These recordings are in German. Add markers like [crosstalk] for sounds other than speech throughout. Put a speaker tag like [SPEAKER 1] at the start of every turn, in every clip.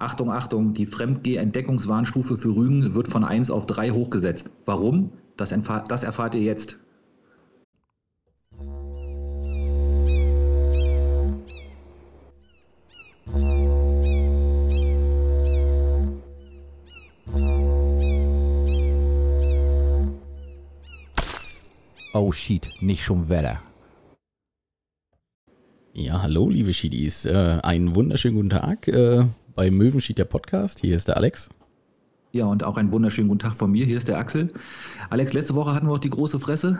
[SPEAKER 1] Achtung, Achtung, die Fremdgeh-Entdeckungswarnstufe für Rügen wird von 1 auf 3 hochgesetzt. Warum? Das, das erfahrt ihr jetzt.
[SPEAKER 2] Oh shit, nicht schon Wetter. Ja, hallo liebe Schiedis. Äh, einen wunderschönen guten Tag äh, bei Möwenschied der Podcast. Hier ist der Alex.
[SPEAKER 1] Ja, und auch einen wunderschönen guten Tag von mir. Hier ist der Axel. Alex, letzte Woche hatten wir auch die große Fresse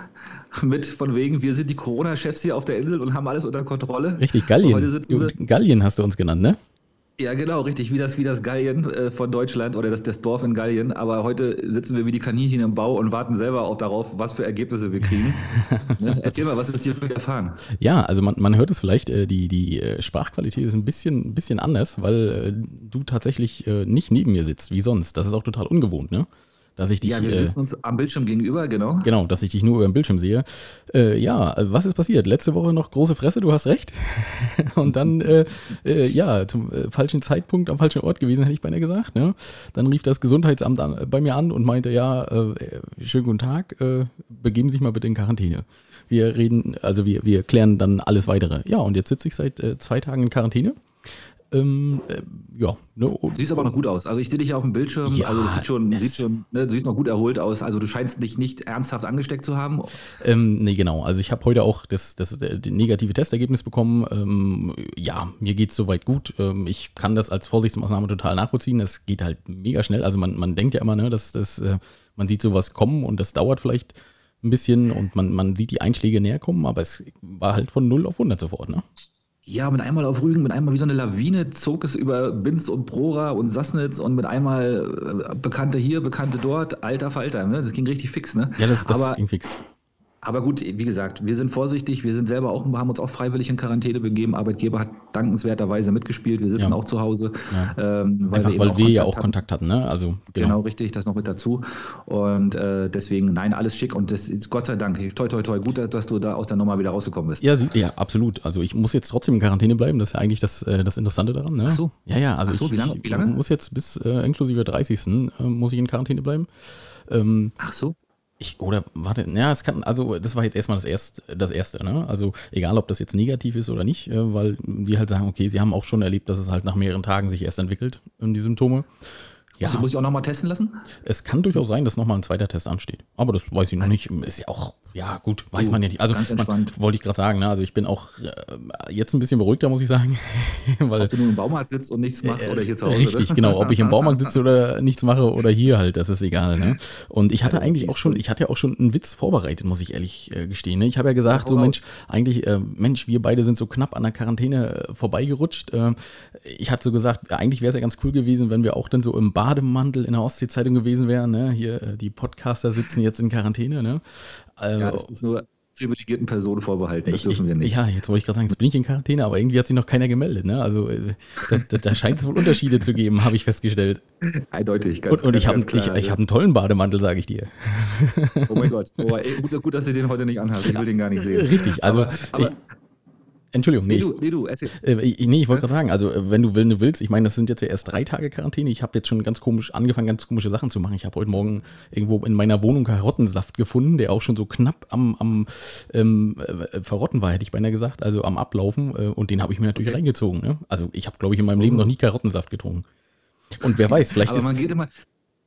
[SPEAKER 1] mit von wegen, wir sind die Corona-Chefs hier auf der Insel und haben alles unter Kontrolle.
[SPEAKER 2] Richtig, Gallien. Gallien hast du uns genannt, ne?
[SPEAKER 1] Ja, genau, richtig, wie das, wie das Gallien äh, von Deutschland oder das, das Dorf in Gallien. Aber heute sitzen wir wie die Kaninchen im Bau und warten selber auch darauf, was für Ergebnisse wir kriegen. [laughs] ne? Erzähl mal, was ist dir für erfahren?
[SPEAKER 2] Ja, also man, man hört es vielleicht, äh, die, die äh, Sprachqualität ist ein bisschen, bisschen anders, weil äh, du tatsächlich äh, nicht neben mir sitzt, wie sonst. Das ist auch total ungewohnt, ne? Dass ich dich.
[SPEAKER 1] Ja, wir sitzen äh, uns am Bildschirm gegenüber, genau.
[SPEAKER 2] Genau, dass ich dich nur über den Bildschirm sehe. Äh, ja, was ist passiert? Letzte Woche noch große Fresse, du hast recht. [laughs] Und dann, äh, äh, ja, zum äh, falschen Zeitpunkt am falschen Ort gewesen, hätte ich beinahe gesagt. Ne? Dann rief das Gesundheitsamt an, bei mir an und meinte, ja, äh, schönen guten Tag, begeben Sie sich mal bitte in Quarantäne. Wir reden, also wir, wir klären dann alles weitere. Ja, und jetzt sitze ich seit zwei Tagen in Quarantäne.
[SPEAKER 1] Ähm, äh, ja. Ne, Siehst aber noch gut aus. Also ich sehe dich ja auf dem Bildschirm. Ja, also das sieht schon, sieht schon ne, du siehst noch gut erholt aus. Also du scheinst dich nicht ernsthaft angesteckt zu haben.
[SPEAKER 2] Ähm, nee, genau. Also ich habe heute auch das, das, das negative Testergebnis bekommen. Ähm, ja, mir geht es soweit gut. Ähm, ich kann das als Vorsichtsmaßnahme total nachvollziehen. Es geht halt mega schnell. Also man, man denkt ja immer, ne, dass, dass äh, man sieht sowas kommen und das dauert vielleicht ein bisschen und man, man sieht die Einschläge näher kommen, aber es war halt von 0 auf 100 sofort. Ne?
[SPEAKER 1] Ja, mit einmal auf Rügen, mit einmal wie so eine Lawine zog es über Binz und Prora und Sassnitz und mit einmal äh, Bekannte hier, Bekannte dort, alter Falter. Ne? Das ging richtig fix, ne?
[SPEAKER 2] Ja, das, das Aber, ging fix.
[SPEAKER 1] Aber gut, wie gesagt, wir sind vorsichtig, wir sind selber auch, haben uns auch freiwillig in Quarantäne begeben. Arbeitgeber hat dankenswerterweise mitgespielt. Wir sitzen ja. auch zu Hause.
[SPEAKER 2] Ja. Ähm, weil Einfach, wir, weil wir ja auch hatten. Kontakt hatten, ne?
[SPEAKER 1] Also, genau. genau. richtig, das noch mit dazu. Und äh, deswegen, nein, alles schick und das ist Gott sei Dank, toi, toi, toi, gut, dass du da aus der Nummer wieder rausgekommen bist.
[SPEAKER 2] Ja, ja, absolut. Also ich muss jetzt trotzdem in Quarantäne bleiben, das ist ja eigentlich das, äh, das Interessante daran. Ne?
[SPEAKER 1] Ach so.
[SPEAKER 2] Ja, ja, also
[SPEAKER 1] so,
[SPEAKER 2] ich,
[SPEAKER 1] wie lange? Wie lange?
[SPEAKER 2] muss jetzt bis äh, inklusive 30. Äh, muss ich in Quarantäne bleiben.
[SPEAKER 1] Ähm, Ach so.
[SPEAKER 2] Ich, oder warte, ja, es kann, also das war jetzt erstmal das, erst, das Erste, ne? Also egal, ob das jetzt negativ ist oder nicht, äh, weil die halt sagen, okay, sie haben auch schon erlebt, dass es halt nach mehreren Tagen sich erst entwickelt, die Symptome.
[SPEAKER 1] Ja. Also muss ich auch nochmal testen lassen?
[SPEAKER 2] Es kann durchaus sein, dass nochmal ein zweiter Test ansteht. Aber das weiß ich noch nicht. Ist ja auch, ja gut, weiß oh, man ja nicht. Also man, wollte ich gerade sagen, ne? also ich bin auch äh, jetzt ein bisschen beruhigter, muss ich sagen. [laughs]
[SPEAKER 1] weil, ob du nur im Baumarkt sitzt und nichts machst äh, oder hier zu Hause.
[SPEAKER 2] Richtig, ne? genau. Ob ich im Baumarkt sitze oder [laughs] nichts mache oder hier halt, das ist egal. Ne? Und ich hatte ja, eigentlich auch schon, ich hatte ja auch schon einen Witz vorbereitet, muss ich ehrlich äh, gestehen. Ne? Ich habe ja gesagt, ja, so Mensch, eigentlich, äh, Mensch, wir beide sind so knapp an der Quarantäne äh, vorbeigerutscht. Äh, ich hatte so gesagt, eigentlich wäre es ja ganz cool gewesen, wenn wir auch dann so im Bademantel in der Ostsee-Zeitung gewesen wären. Ne? Hier, äh, die Podcaster sitzen jetzt in Quarantäne. Ne?
[SPEAKER 1] Also, ja, das ist nur privilegierten Personen vorbehalten. Das ich, dürfen wir nicht.
[SPEAKER 2] Ja, jetzt wollte ich gerade sagen, jetzt bin ich in Quarantäne, aber irgendwie hat sich noch keiner gemeldet. Ne? Also äh, da scheint es wohl Unterschiede zu geben, habe ich festgestellt.
[SPEAKER 1] Eindeutig,
[SPEAKER 2] ganz Und, und ganz, ich habe ich, ich hab einen tollen Bademantel, sage ich dir.
[SPEAKER 1] Oh mein Gott. Oh, ey, gut, gut, dass ihr den heute nicht anhabt. Ich will den gar nicht sehen.
[SPEAKER 2] Richtig, also aber, aber, Entschuldigung, nee. Nee, du, nee, du. Äh, nee, ich wollte gerade sagen, also äh, wenn du, wenn du willst, ich meine, das sind jetzt ja erst drei Tage Quarantäne. Ich habe jetzt schon ganz komisch angefangen, ganz komische Sachen zu machen. Ich habe heute Morgen irgendwo in meiner Wohnung Karottensaft gefunden, der auch schon so knapp am, am ähm, äh, Verrotten war, hätte ich beinahe gesagt, also am Ablaufen. Äh, und den habe ich mir natürlich okay. reingezogen. Ne? Also ich habe, glaube ich, in meinem Leben oh. noch nie Karottensaft getrunken. Und wer weiß, vielleicht
[SPEAKER 1] Aber
[SPEAKER 2] ist.
[SPEAKER 1] man geht immer.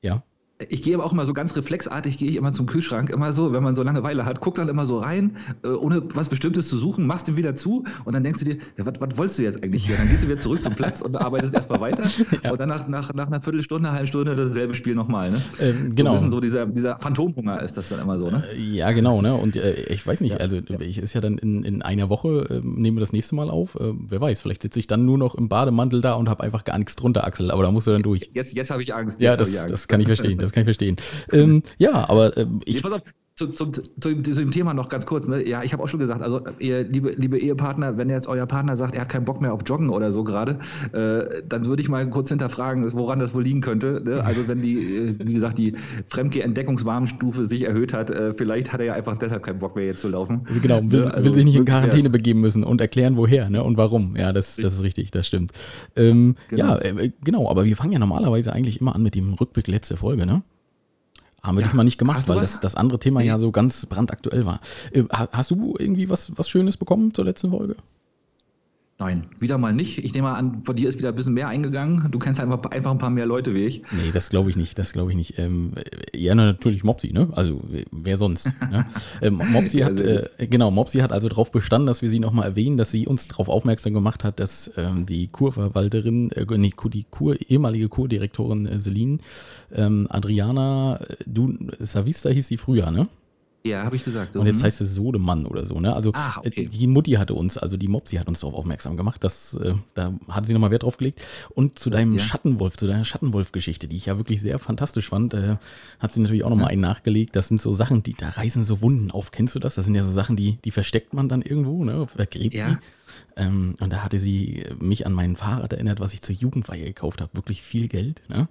[SPEAKER 1] Ja ich gehe aber auch immer so ganz reflexartig, gehe ich immer zum Kühlschrank, immer so, wenn man so Langeweile hat, guck dann immer so rein, äh, ohne was Bestimmtes zu suchen, machst den wieder zu und dann denkst du dir, ja, was, wolltest du jetzt eigentlich hier? Dann gehst du wieder zurück zum Platz und arbeitest erstmal weiter [laughs] ja. und dann nach, nach, nach einer Viertelstunde, einer halben Stunde dasselbe Spiel nochmal. Ne?
[SPEAKER 2] Ähm, genau.
[SPEAKER 1] So, so dieser, dieser Phantomhunger ist das dann immer so, ne?
[SPEAKER 2] Äh, ja, genau, ne? Und äh, ich weiß nicht, also ich ist ja dann in, in einer Woche, äh, nehmen wir das nächste Mal auf. Äh, wer weiß, vielleicht sitze ich dann nur noch im Bademantel da und habe einfach gar nichts drunter, Axel, aber da musst du dann durch.
[SPEAKER 1] Jetzt, jetzt habe ich Angst.
[SPEAKER 2] ja, das,
[SPEAKER 1] Angst.
[SPEAKER 2] das kann ich verstehen, das kann ich verstehen. Ähm, ja, aber äh, ich. Nee,
[SPEAKER 1] pass auf, zu, zu, zu, dem Thema noch ganz kurz. Ne? Ja, ich habe auch schon gesagt, also ihr liebe, liebe Ehepartner, wenn jetzt euer Partner sagt, er hat keinen Bock mehr auf Joggen oder so gerade, äh, dann würde ich mal kurz hinterfragen, woran das wohl liegen könnte. Ne? Also wenn die, äh, wie gesagt, die Fremdgeh-Entdeckungswarnstufe sich erhöht hat, äh, vielleicht hat er ja einfach deshalb keinen Bock mehr jetzt zu laufen.
[SPEAKER 2] Also genau, will, also, will sich nicht in Quarantäne begeben müssen und erklären, woher ne? und warum. Ja, das, das ist richtig, das stimmt. Ähm, genau. Ja, äh, genau, aber wir fangen ja normalerweise eigentlich immer an mit dem Rückblick letzte Folge, ne? Haben wir ja, diesmal nicht gemacht, weil das, das andere Thema ja so ganz brandaktuell war. Äh, hast du irgendwie was, was Schönes bekommen zur letzten Folge?
[SPEAKER 1] Nein, wieder mal nicht. Ich nehme mal an, von dir ist wieder ein bisschen mehr eingegangen. Du kennst einfach, einfach ein paar mehr Leute wie ich.
[SPEAKER 2] Nee, das glaube ich nicht. Das glaube ich nicht. Ähm, ja, natürlich Mopsi, ne? Also wer sonst? ne? [laughs] ähm, Mopsi hat, äh, genau, Mopsi hat also darauf bestanden, dass wir sie nochmal erwähnen, dass sie uns darauf aufmerksam gemacht hat, dass ähm, die Kurverwalterin, äh, nee, die Kur, ehemalige Kurdirektorin äh, Celine, ähm, Adriana, äh, du, Savista hieß sie früher, ne?
[SPEAKER 1] Ja, habe ich gesagt.
[SPEAKER 2] So. Und jetzt mhm. heißt es Sodemann oder so, ne? Also ah, okay. die Mutti hatte uns, also die Mopsi hat uns darauf aufmerksam gemacht. Das, äh, da hat sie nochmal Wert drauf gelegt. Und zu deinem ja. Schattenwolf, zu deiner Schattenwolf-Geschichte, die ich ja wirklich sehr fantastisch fand, äh, hat sie natürlich auch nochmal ja. einen nachgelegt. Das sind so Sachen, die, da reißen so Wunden auf. Kennst du das? Das sind ja so Sachen, die, die versteckt man dann irgendwo, ne? Vergräbt ja. die. Ähm, und da hatte sie mich an mein Fahrrad erinnert, was ich zur Jugendweihe gekauft habe. Wirklich viel Geld, ne?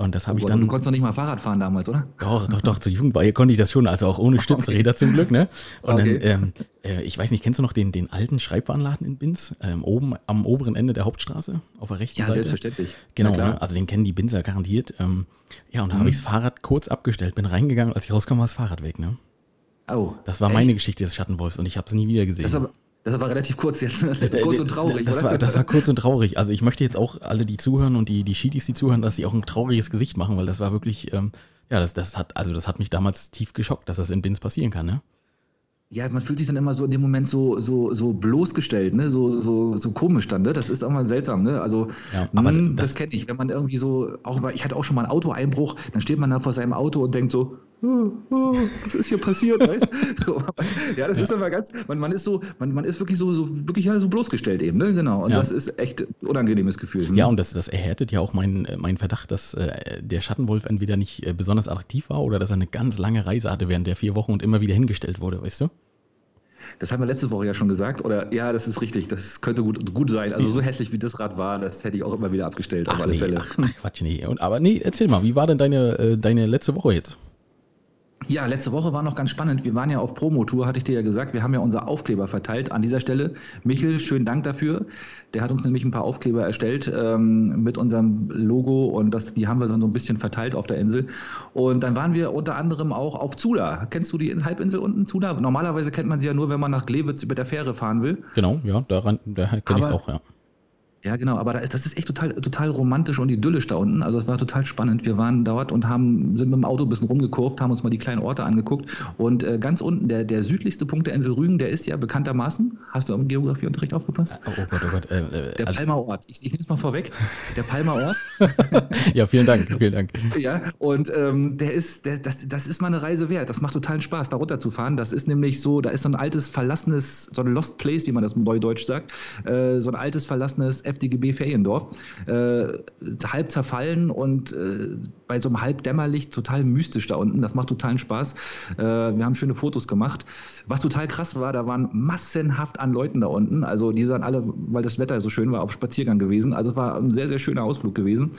[SPEAKER 2] Und das habe oh, ich dann.
[SPEAKER 1] Du konntest doch nicht mal Fahrrad fahren damals, oder?
[SPEAKER 2] Doch, doch, doch, zur Jugendweihe konnte ich das schon, also auch ohne [laughs] Stützräder okay. zum Glück, ne? Und okay. dann, ähm, äh, ich weiß nicht, kennst du noch den, den alten Schreibwarenladen in Binz? Ähm, oben am oberen Ende der Hauptstraße, auf der rechten
[SPEAKER 1] ja,
[SPEAKER 2] Seite?
[SPEAKER 1] Ja, selbstverständlich.
[SPEAKER 2] Genau, ne? also den kennen die Binzer garantiert. Ähm, ja, und da mhm. habe ich das Fahrrad kurz abgestellt, bin reingegangen, als ich rauskam, war das Fahrrad weg, ne? Oh. Das war echt? meine Geschichte des Schattenwolfs und ich habe es nie wieder gesehen. Das aber,
[SPEAKER 1] das war relativ kurz jetzt. kurz und traurig.
[SPEAKER 2] Das war, das war, kurz und traurig. Also ich möchte jetzt auch alle, die zuhören und die, die Schiedis, die zuhören, dass sie auch ein trauriges Gesicht machen, weil das war wirklich, ähm, ja, das, das hat, also das hat mich damals tief geschockt, dass das in Bins passieren kann, ne?
[SPEAKER 1] Ja, man fühlt sich dann immer so in dem Moment so, so, so bloßgestellt, ne? so, so, so komisch dann. Ne? Das ist auch mal seltsam. Ne? Also, ja, aber mh, das, das kenne ich. Wenn man irgendwie so, auch ich hatte auch schon mal einen Autoeinbruch, dann steht man da vor seinem Auto und denkt so, oh, oh, was ist hier passiert? weißt? [laughs] So, ja, das ja. ist aber ganz, man, man ist so, man, man ist wirklich so, so wirklich so bloßgestellt eben, ne? Genau. Und ja. das ist echt ein unangenehmes Gefühl.
[SPEAKER 2] Ne? Ja, und das, das erhärtet ja auch meinen mein Verdacht, dass äh, der Schattenwolf entweder nicht äh, besonders attraktiv war oder dass er eine ganz lange Reise hatte während der vier Wochen und immer wieder hingestellt wurde, weißt du?
[SPEAKER 1] Das haben wir letzte Woche ja schon gesagt. Oder ja, das ist richtig. Das könnte gut, gut sein. Also so hässlich wie das Rad war, das hätte ich auch immer wieder abgestellt.
[SPEAKER 2] Ach, auf alle nee, Fälle. Ach, ach, Quatsch, nee. Und, aber nee, erzähl mal, wie war denn deine, äh, deine letzte Woche jetzt?
[SPEAKER 1] Ja, letzte Woche war noch ganz spannend. Wir waren ja auf Promotour, hatte ich dir ja gesagt. Wir haben ja unser Aufkleber verteilt. An dieser Stelle, Michel, schönen Dank dafür. Der hat uns nämlich ein paar Aufkleber erstellt ähm, mit unserem Logo und das, die haben wir dann so ein bisschen verteilt auf der Insel. Und dann waren wir unter anderem auch auf Zula. Kennst du die Halbinsel unten, Zula? Normalerweise kennt man sie ja nur, wenn man nach Glewitz über der Fähre fahren will.
[SPEAKER 2] Genau, ja, daran, da kenne ich es auch, ja.
[SPEAKER 1] Ja, genau, aber da ist, das ist echt total, total romantisch und idyllisch da unten. Also es war total spannend. Wir waren dort und haben, sind mit dem Auto ein bisschen rumgekurvt, haben uns mal die kleinen Orte angeguckt. Und äh, ganz unten, der, der südlichste Punkt der Insel Rügen, der ist ja bekanntermaßen, hast du im Geografieunterricht aufgepasst? Oh, oh Gott, oh Gott. Äh, äh, der also, Palmer Ort. Ich, ich nehme es mal vorweg. Der Palmer Ort. [laughs]
[SPEAKER 2] ja, vielen Dank, vielen Dank.
[SPEAKER 1] Ja, und ähm, der ist, der, das, das ist mal eine Reise wert. Das macht totalen Spaß, da runterzufahren. Das ist nämlich so, da ist so ein altes, verlassenes, so ein Lost Place, wie man das im Neudeutsch sagt. Äh, so ein altes, verlassenes FDGB-Feriendorf. Düsseldorf, äh, halb zerfallen und äh, bei so einem Halbdämmerlicht total mystisch da unten. Das macht totalen Spaß. Äh, wir haben schöne Fotos gemacht. Was total krass war, da waren massenhaft an Leuten da unten. Also die sind alle, weil das Wetter so schön war, auf Spaziergang gewesen. Also es war ein sehr, sehr schöner Ausflug gewesen.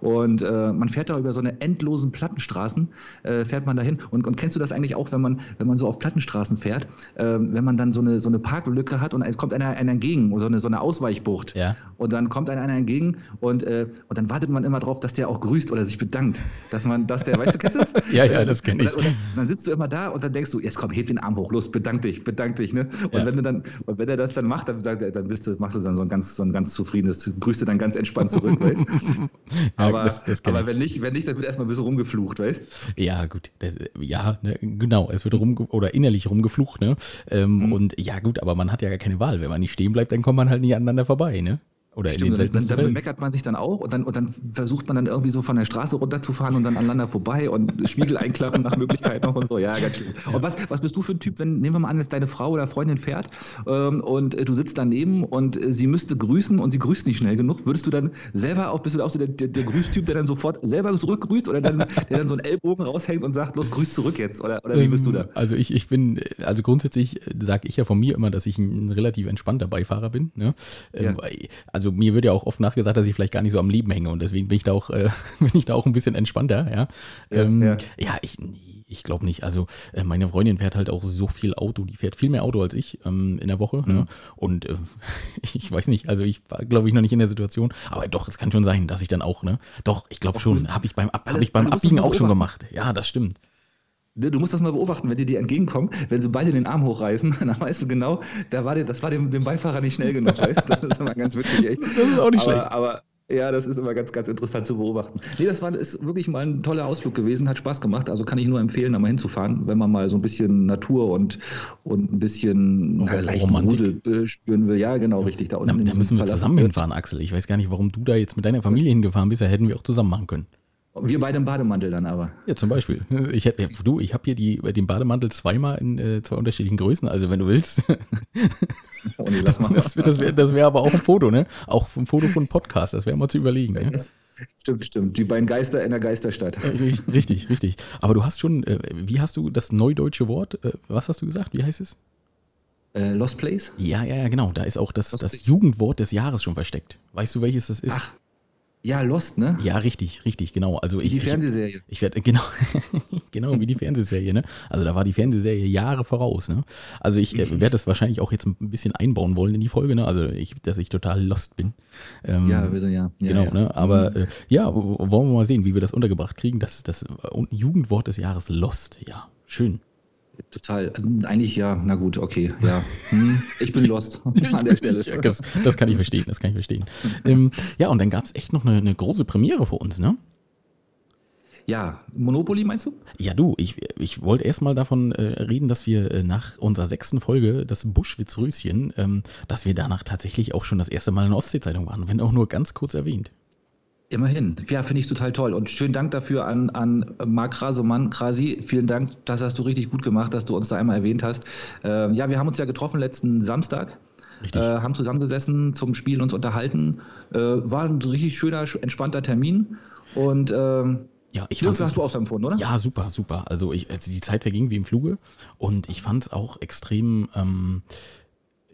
[SPEAKER 1] Und äh, man fährt da über so eine endlosen Plattenstraßen, äh, fährt man dahin. Und, und kennst du das eigentlich auch, wenn man, wenn man so auf Plattenstraßen fährt, äh, wenn man dann so eine, so eine Parklücke hat und es kommt einer, einer entgegen, so eine, so eine Ausweichbucht. Ja. Und dann kommt einer, einer entgegen und, äh, und dann wartet man immer drauf, dass der auch grüßt oder sich bedankt. Dass man, dass der, weißt du, kennst du das? [laughs]
[SPEAKER 2] ja, ja, das kenne ich.
[SPEAKER 1] Und dann, dann, sitzt du immer da und dann denkst du, jetzt komm, heb den Arm hoch, los, bedank dich, bedank dich. Ne? Und ja. wenn du dann, und wenn er das dann macht, dann, sagt er, dann bist du, machst du dann so ein ganz, so ein ganz zufriedenes, grüßt du dann ganz entspannt zurück, weißt [laughs] ja, das, das aber wenn nicht, wenn nicht, dann wird erstmal ein bisschen rumgeflucht, weißt
[SPEAKER 2] Ja, gut. Das, ja, ne, genau. Es wird rum oder innerlich rumgeflucht, ne? Ähm, mhm. Und ja, gut, aber man hat ja gar keine Wahl. Wenn man nicht stehen bleibt, dann kommt man halt nicht aneinander vorbei, ne? Oder Stimmt, in den seltensten
[SPEAKER 1] dann, dann meckert man sich dann auch und dann, und dann versucht man dann irgendwie so von der Straße runterzufahren und dann aneinander vorbei und Spiegel [laughs] einklappen nach Möglichkeit noch und so. Ja, ganz schön. Ja. Und was, was bist du für ein Typ, wenn, nehmen wir mal an, dass deine Frau oder Freundin fährt ähm, und äh, du sitzt daneben und äh, sie müsste grüßen und sie grüßt nicht schnell genug, würdest du dann selber auch, bist du auch so der, der, der Grüßtyp, der dann sofort selber zurückgrüßt oder dann, der dann so einen Ellbogen raushängt und sagt, los, grüß zurück jetzt? Oder, oder wie bist du da? Ähm,
[SPEAKER 2] also ich, ich bin, also grundsätzlich sage ich ja von mir immer, dass ich ein relativ entspannter Beifahrer bin. Ne? Ähm, ja. Also mir wird ja auch oft nachgesagt, dass ich vielleicht gar nicht so am Leben hänge und deswegen bin ich da auch, äh, [laughs] bin ich da auch ein bisschen entspannter, ja. Ja, ähm, ja. ja ich, ich glaube nicht. Also äh, meine Freundin fährt halt auch so viel Auto, die fährt viel mehr Auto als ich ähm, in der Woche. Ne? Mhm. Ne? Und äh, [laughs] ich weiß nicht, also ich war, glaube ich, noch nicht in der Situation, aber doch, es kann schon sein, dass ich dann auch, ne? Doch, ich glaube schon, habe ich beim, Ab, hab ich beim Abbiegen auch schon gemacht. Ja, das stimmt.
[SPEAKER 1] Ne, du musst das mal beobachten, wenn die dir entgegenkommen, wenn sie beide den Arm hochreißen, [laughs] dann weißt du genau, da war der, das war dem, dem Beifahrer nicht schnell genug. Weißt? Das ist immer ganz witzig, echt.
[SPEAKER 2] Das ist auch nicht aber, schlecht.
[SPEAKER 1] Aber ja, das ist immer ganz, ganz interessant zu beobachten. Nee, das war, ist wirklich mal ein toller Ausflug gewesen, hat Spaß gemacht. Also kann ich nur empfehlen, da mal hinzufahren, wenn man mal so ein bisschen Natur und, und ein bisschen
[SPEAKER 2] na, leichten Grusel
[SPEAKER 1] spüren will. Ja, genau, richtig.
[SPEAKER 2] Da, da, da müssen wir zusammen hinfahren, Axel. Ich weiß gar nicht, warum du da jetzt mit deiner Familie hingefahren bist. Da hätten wir auch zusammen machen können.
[SPEAKER 1] Wir beide im Bademantel dann aber.
[SPEAKER 2] Ja, zum Beispiel. Ich hätte, du, ich habe hier die, den Bademantel zweimal in äh, zwei unterschiedlichen Größen, also wenn du willst. [laughs] Oh nee, lass mal. Das, das wäre wär aber auch ein Foto, ne? Auch ein Foto von Podcast, das wäre mal zu überlegen. Ja,
[SPEAKER 1] ne? Stimmt, stimmt. Die beiden Geister in der Geisterstadt.
[SPEAKER 2] Richtig, richtig. Aber du hast schon, äh, wie hast du das neudeutsche Wort, äh, was hast du gesagt? Wie heißt es?
[SPEAKER 1] Äh, Lost Place?
[SPEAKER 2] Ja, ja, ja, genau. Da ist auch das, das Jugendwort des Jahres schon versteckt. Weißt du, welches das ist? Ach,
[SPEAKER 1] ja, Lost, ne?
[SPEAKER 2] Ja, richtig, richtig, genau. Also
[SPEAKER 1] wie ich, die Fernsehserie.
[SPEAKER 2] Ich, ich werde genau, [laughs] genau wie die Fernsehserie, ne? Also da war die Fernsehserie Jahre voraus, ne? Also ich äh, werde das wahrscheinlich auch jetzt ein bisschen einbauen wollen in die Folge, ne? Also ich, dass ich total lost bin.
[SPEAKER 1] Ähm, ja, wir sind ja. ja
[SPEAKER 2] genau,
[SPEAKER 1] ja.
[SPEAKER 2] ne? Aber mhm. äh, ja, wollen wir mal sehen, wie wir das untergebracht kriegen. Das das äh, Jugendwort des Jahres Lost, ja, schön.
[SPEAKER 1] Total. Eigentlich ja, na gut, okay, ja. Hm, ich bin lost [laughs] an der Stelle.
[SPEAKER 2] Das, das, kann ich verstehen, das kann ich verstehen. ähm, ja, und dann gab es echt noch eine, eine, große Premiere für uns, ne?
[SPEAKER 1] Ja, Monopoly meinst du?
[SPEAKER 2] Ja, du, ich, ich wollte erstmal davon äh, reden, dass wir äh, nach unserer sechsten Folge, das Buschwitz-Röschen, ähm, dass wir danach tatsächlich auch schon das erste Mal in der Ostsee-Zeitung waren, wenn auch nur ganz kurz erwähnt.
[SPEAKER 1] Immerhin. Ja, finde ich total toll. Und schönen Dank dafür an, an Marc Rasomann, Krasi. Vielen Dank, das hast du richtig gut gemacht, dass du uns da einmal erwähnt hast. Äh, ja, wir haben uns ja getroffen letzten Samstag. Richtig. Äh, haben zusammengesessen zum Spielen uns unterhalten. Äh, war ein richtig schöner, entspannter Termin. Und ähm,
[SPEAKER 2] ja, ich fand
[SPEAKER 1] hast du auch so empfunden, oder?
[SPEAKER 2] Ja, super, super. Also, ich, also die Zeit verging wie im Fluge und ich fand es auch extrem ähm,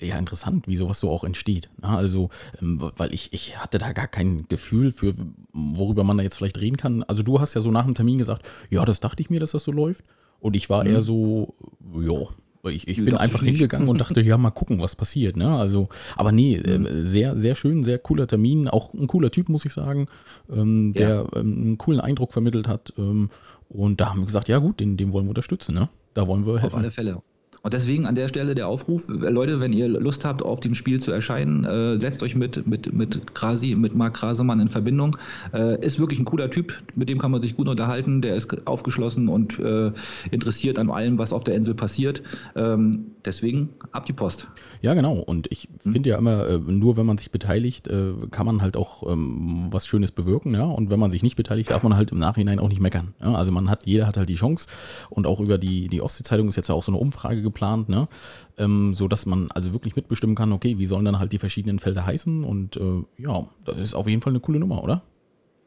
[SPEAKER 2] ja interessant, wie sowas so auch entsteht. Ne? also, ähm, weil ich, ich hatte da gar kein Gefühl für, worüber man da jetzt vielleicht reden kann. Also du hast ja so nach dem Termin gesagt, ja, das dachte ich mir, dass das so läuft. Und ich war mhm. eher so, ja, ich, ich bin einfach hingegangen und dachte, ja, mal gucken, was passiert. Ne? Also, aber nee, mhm. äh, sehr, sehr schön, sehr cooler Termin, auch ein cooler Typ, muss ich sagen, ähm, der ja. ähm, einen coolen Eindruck vermittelt hat. Ähm, und da haben wir gesagt, ja gut, den, den wollen wir unterstützen. Ne? Da wollen wir helfen.
[SPEAKER 1] Auf alle Fälle. Und deswegen an der Stelle der Aufruf, Leute, wenn ihr Lust habt, auf dem Spiel zu erscheinen, äh, setzt euch mit, mit, mit Krasi, mit Marc Krasemann in Verbindung. Äh, ist wirklich ein cooler Typ, mit dem kann man sich gut unterhalten. Der ist aufgeschlossen und äh, interessiert an allem, was auf der Insel passiert. Ähm, deswegen ab die Post.
[SPEAKER 2] Ja, genau. Und ich hm? finde ja immer, äh, nur wenn man sich beteiligt, äh, kann man halt auch ähm, was Schönes bewirken. Ja? Und wenn man sich nicht beteiligt, darf man halt im Nachhinein auch nicht meckern. Ja? Also man hat, jeder hat halt die Chance. Und auch über die, die Ostsee-Zeitung ist jetzt ja auch so eine Umfrage geplant, ne? Ähm, so dass man also wirklich mitbestimmen kann, okay, wie sollen dann halt die verschiedenen Felder heißen und äh, ja, das ist auf jeden Fall eine coole Nummer, oder?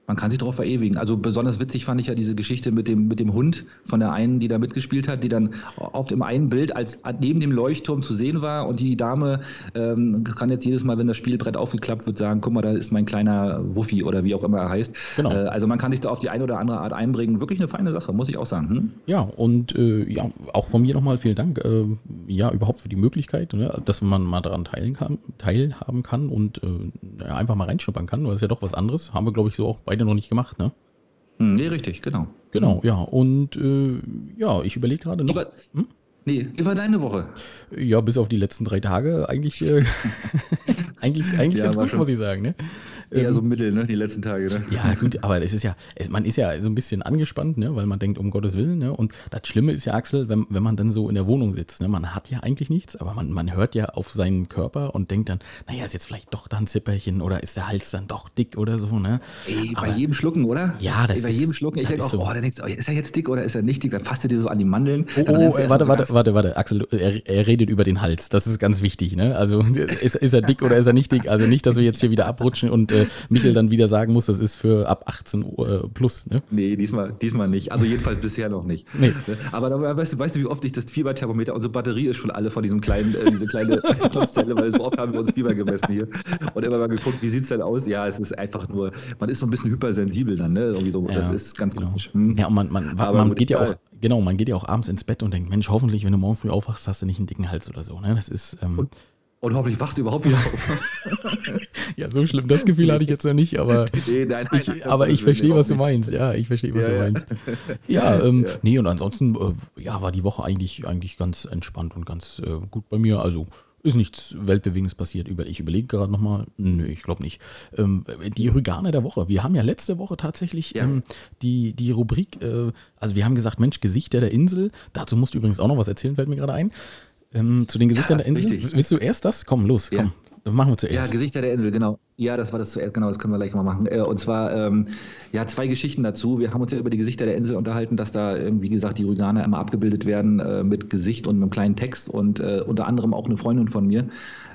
[SPEAKER 1] Man kann sich darauf verewigen. Also besonders witzig fand ich ja diese Geschichte mit dem, mit dem Hund von der einen, die da mitgespielt hat, die dann auf dem einen Bild als neben dem Leuchtturm zu sehen war und die Dame ähm, kann jetzt jedes Mal, wenn das Spielbrett aufgeklappt wird, sagen, guck mal, da ist mein kleiner Wuffi oder wie auch immer er heißt. Genau. Äh, also man kann sich da auf die eine oder andere Art einbringen. Wirklich eine feine Sache, muss ich auch sagen. Hm?
[SPEAKER 2] Ja, und äh, ja, auch von mir nochmal vielen Dank, äh, ja, überhaupt für die Möglichkeit, ne, dass man mal daran teilen kann, teilhaben kann und äh, einfach mal reinschnuppern kann. Das ist ja doch was anderes. Haben wir, glaube ich, so auch bei beide noch nicht gemacht, ne?
[SPEAKER 1] Hm, nee, richtig, genau.
[SPEAKER 2] Genau, ja. Und äh, ja, ich überlege gerade noch.
[SPEAKER 1] Lieber, hm? Nee, war deine Woche?
[SPEAKER 2] Ja, bis auf die letzten drei Tage eigentlich, äh, [laughs] eigentlich, eigentlich ja, ganz gut, muss ich sagen. Ne?
[SPEAKER 1] Eher ähm, so mittel, ne, die letzten Tage. Ne?
[SPEAKER 2] Ja, gut, aber es ist ja, es, man ist ja so ein bisschen angespannt, ne, weil man denkt, um Gottes Willen. Ne? Und das Schlimme ist ja, Axel, wenn, wenn man dann so in der Wohnung sitzt, ne, man hat ja eigentlich nichts, aber man, man hört ja auf seinen Körper und denkt dann, naja, ist jetzt vielleicht doch da ein Zipperchen oder ist der Hals dann doch dick oder so. Ne?
[SPEAKER 1] Ey, aber, bei jedem Schlucken, oder?
[SPEAKER 2] Ja, das
[SPEAKER 1] Ey, bei
[SPEAKER 2] ist,
[SPEAKER 1] jedem Schlucken, ich denke auch, so. oh, dann denkst du, oh, ist er jetzt dick oder ist er nicht dick? Dann fasst er dir so an die Mandeln.
[SPEAKER 2] Oh, oh ey, warte, warte, warte, warte, Axel, er, er, redet über den Hals. Das ist ganz wichtig. Ne? Also ist, ist er dick oder ist er nicht dick? Also nicht, dass wir jetzt hier wieder abrutschen und äh, Michel dann wieder sagen muss, das ist für ab 18 Uhr äh, plus. Ne?
[SPEAKER 1] Nee, diesmal, diesmal nicht. Also jedenfalls bisher noch nicht. Nee. Aber da, weißt, du, weißt du, wie oft ich das Fieberthermometer, unsere Batterie ist schon alle von diesem kleinen, äh, diese kleine [laughs] Knopfzelle, weil so oft haben wir uns Fieber gemessen hier. Und immer mal geguckt, wie sieht es denn aus? Ja, es ist einfach nur, man ist so ein bisschen hypersensibel dann, ne? Irgendwie so, ja, das ist ganz genau. komisch.
[SPEAKER 2] Hm. Ja, und man, man, man geht ja auch, genau, man geht ja auch abends ins Bett und denkt, Mensch, hoffentlich, wenn du morgen früh aufwachst, hast du nicht einen dicken Hals oder so. Ne? Das ist. Ähm,
[SPEAKER 1] und, und hoffentlich wachst du überhaupt wieder auf. [laughs]
[SPEAKER 2] ja, so schlimm. Das Gefühl hatte ich jetzt noch nicht, aber [laughs] nee, nein, nein, ich, aber ich verstehe, was du meinst. Ja, ich verstehe, was ja, du meinst. Ja, ähm, ja. nee, und ansonsten äh, ja, war die Woche eigentlich, eigentlich ganz entspannt und ganz äh, gut bei mir. Also ist nichts Weltbewegendes passiert. Ich überlege gerade nochmal. Nö, ich glaube nicht. Ähm, die Rügane der Woche. Wir haben ja letzte Woche tatsächlich ja. ähm, die, die Rubrik, äh, also wir haben gesagt, Mensch, Gesichter der Insel. Dazu musst du übrigens auch noch was erzählen, fällt mir gerade ein. Ähm, zu den Gesichtern ja, der Insel. Richtig. Willst du erst das? Komm, los, komm. Ja. Machen wir zuerst.
[SPEAKER 1] Ja, Gesichter der Insel, genau. Ja, das war das zuerst, genau, das können wir gleich mal machen. Äh, und zwar, ähm, ja, zwei Geschichten dazu. Wir haben uns ja über die Gesichter der Insel unterhalten, dass da, wie gesagt, die Rüganer immer abgebildet werden äh, mit Gesicht und mit einem kleinen Text und äh, unter anderem auch eine Freundin von mir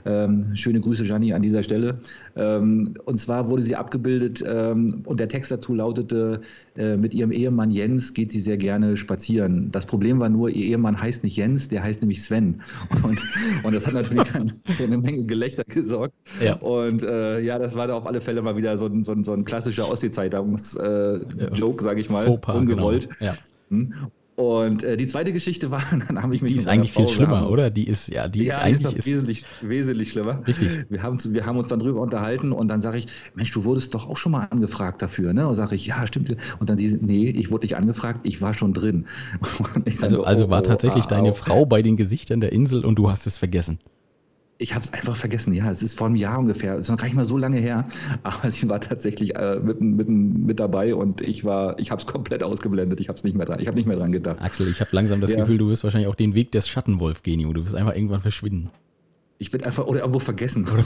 [SPEAKER 1] ähm, schöne Grüße, Gianni, an dieser Stelle. Ähm, und zwar wurde sie abgebildet ähm, und der Text dazu lautete, äh, mit ihrem Ehemann Jens geht sie sehr gerne spazieren. Das Problem war nur, ihr Ehemann heißt nicht Jens, der heißt nämlich Sven. [laughs] Und, und das hat natürlich dann für eine Menge Gelächter gesorgt. Ja. Und äh, ja, das war da auf alle Fälle mal wieder so ein, so ein, so ein klassischer Ostsee-Zeitungs-Joke, äh, sage ich mal,
[SPEAKER 2] Fauxpas, ungewollt.
[SPEAKER 1] Genau. Ja. Und äh, die zweite Geschichte war, [laughs]
[SPEAKER 2] dann habe ich mich. Die ist eigentlich viel schlimmer, haben, oder? Die ist, ja, die
[SPEAKER 1] ja, eigentlich ist, wesentlich, wesentlich schlimmer.
[SPEAKER 2] Richtig.
[SPEAKER 1] Wir haben, wir haben uns dann drüber unterhalten und dann sage ich, Mensch, du wurdest doch auch schon mal angefragt dafür, ne? Und sage ich, ja, stimmt. Und dann sie, nee, ich wurde nicht angefragt, ich war schon drin. [laughs]
[SPEAKER 2] also, so, also war oh, tatsächlich ah, deine oh. Frau bei den Gesichtern der Insel und du hast es vergessen.
[SPEAKER 1] Ich habe es einfach vergessen, ja. Es ist vor einem Jahr ungefähr. Es ist noch gar nicht mal so lange her. [laughs] Aber sie war tatsächlich äh, mit, mit, mit dabei und ich war, ich habe es komplett ausgeblendet. Ich habe es nicht mehr dran, ich habe nicht mehr dran gedacht.
[SPEAKER 2] Axel, ich habe langsam das ja. Gefühl, du wirst wahrscheinlich auch den Weg des Schattenwolf gehen, Du wirst einfach irgendwann verschwinden.
[SPEAKER 1] Ich bin einfach oder irgendwo vergessen. [laughs]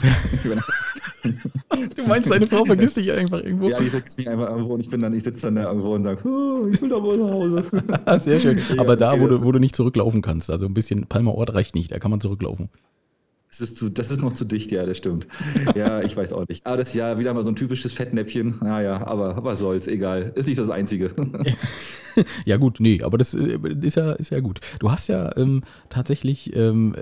[SPEAKER 1] [laughs]
[SPEAKER 2] du meinst, deine Frau vergisst dich einfach irgendwo?
[SPEAKER 1] Ja, die vergisst mich einfach irgendwo und ich bin dann, ich sitze dann da irgendwo und sage, oh, ich will doch wohl nach Hause.
[SPEAKER 2] Sehr schön. Aber da, wo du, wo du nicht zurücklaufen kannst, also ein bisschen Palmer Ort reicht nicht, da kann man zurücklaufen.
[SPEAKER 1] Das ist, zu, das ist noch zu dicht, ja, das stimmt. Ja, ich weiß auch nicht. Aber das ist ja wieder mal so ein typisches Fettnäpfchen. Naja, aber was soll's, egal. Ist nicht das Einzige. [laughs]
[SPEAKER 2] ja, gut, nee, aber das äh, ist ja, ist ja gut. Du hast ja ähm, tatsächlich ähm,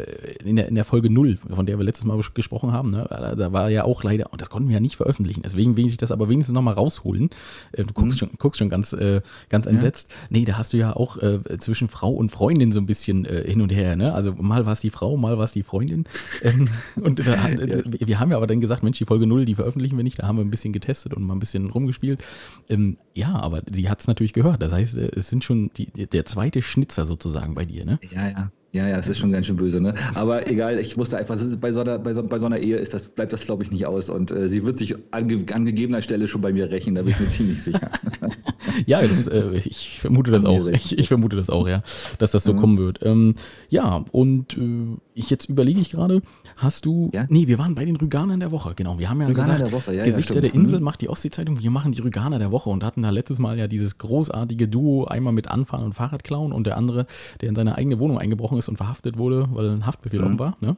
[SPEAKER 2] in, der, in der Folge 0, von der wir letztes Mal gesprochen haben, ne, da war ja auch leider, und das konnten wir ja nicht veröffentlichen, deswegen will ich das aber wenigstens nochmal rausholen. Äh, du guckst, mhm. schon, guckst schon ganz, äh, ganz entsetzt. Ja. Nee, da hast du ja auch äh, zwischen Frau und Freundin so ein bisschen äh, hin und her. Ne? Also mal war es die Frau, mal war es die Freundin. Ähm, [laughs] und da, [laughs] ja. wir haben ja aber dann gesagt, Mensch, die Folge 0, die veröffentlichen wir nicht. Da haben wir ein bisschen getestet und mal ein bisschen rumgespielt. Ähm, ja, aber sie hat es natürlich gehört. Das heißt, äh, es sind schon die, der zweite Schnitzer sozusagen bei dir, ne?
[SPEAKER 1] Ja, ja. Ja, ja, es ist schon ganz schön böse, ne? Aber egal, ich musste einfach, bei so einer, bei so, bei so einer Ehe ist das, bleibt das, glaube ich, nicht aus. Und äh, sie wird sich ange, an gegebener Stelle schon bei mir rächen, da bin ich mir ziemlich sicher. [laughs]
[SPEAKER 2] ja, das, äh, ich vermute das auch. Ich, ich, vermute das auch, ja, dass das so mhm. kommen wird. Ähm, ja, und äh, ich jetzt überlege ich gerade, hast du. Ja? Nee, wir waren bei den Rüganern der Woche, genau. Wir haben ja Rüganer gesagt, der Woche, ja, Gesichter ja, der Insel mhm. macht die Ostsee-Zeitung, wir machen die Rüganer der Woche und hatten da letztes Mal ja dieses großartige Duo, einmal mit Anfahren und Fahrradklauen und der andere, der in seine eigene Wohnung eingebrochen ist und verhaftet wurde weil ein Haftbefehl mhm. war. Ne?